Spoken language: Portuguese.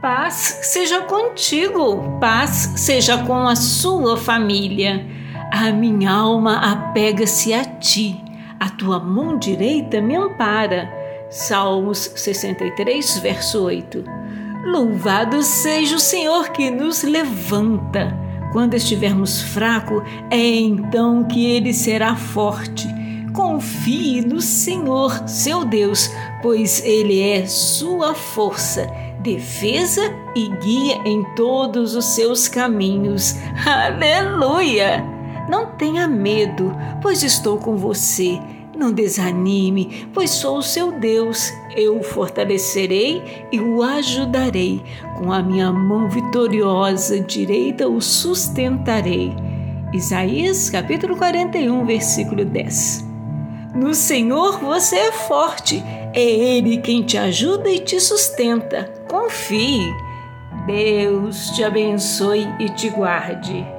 Paz seja contigo, paz seja com a sua família. A minha alma apega-se a ti, a tua mão direita me ampara. Salmos 63, verso 8. Louvado seja o Senhor que nos levanta. Quando estivermos fracos, é então que Ele será forte. Confie no Senhor, seu Deus, pois Ele é sua força defesa e guia em todos os seus caminhos. Aleluia! Não tenha medo, pois estou com você. Não desanime, pois sou o seu Deus. Eu o fortalecerei e o ajudarei. Com a minha mão vitoriosa direita o sustentarei. Isaías capítulo 41, versículo 10. No Senhor você é forte, é Ele quem te ajuda e te sustenta. Confie. Deus te abençoe e te guarde.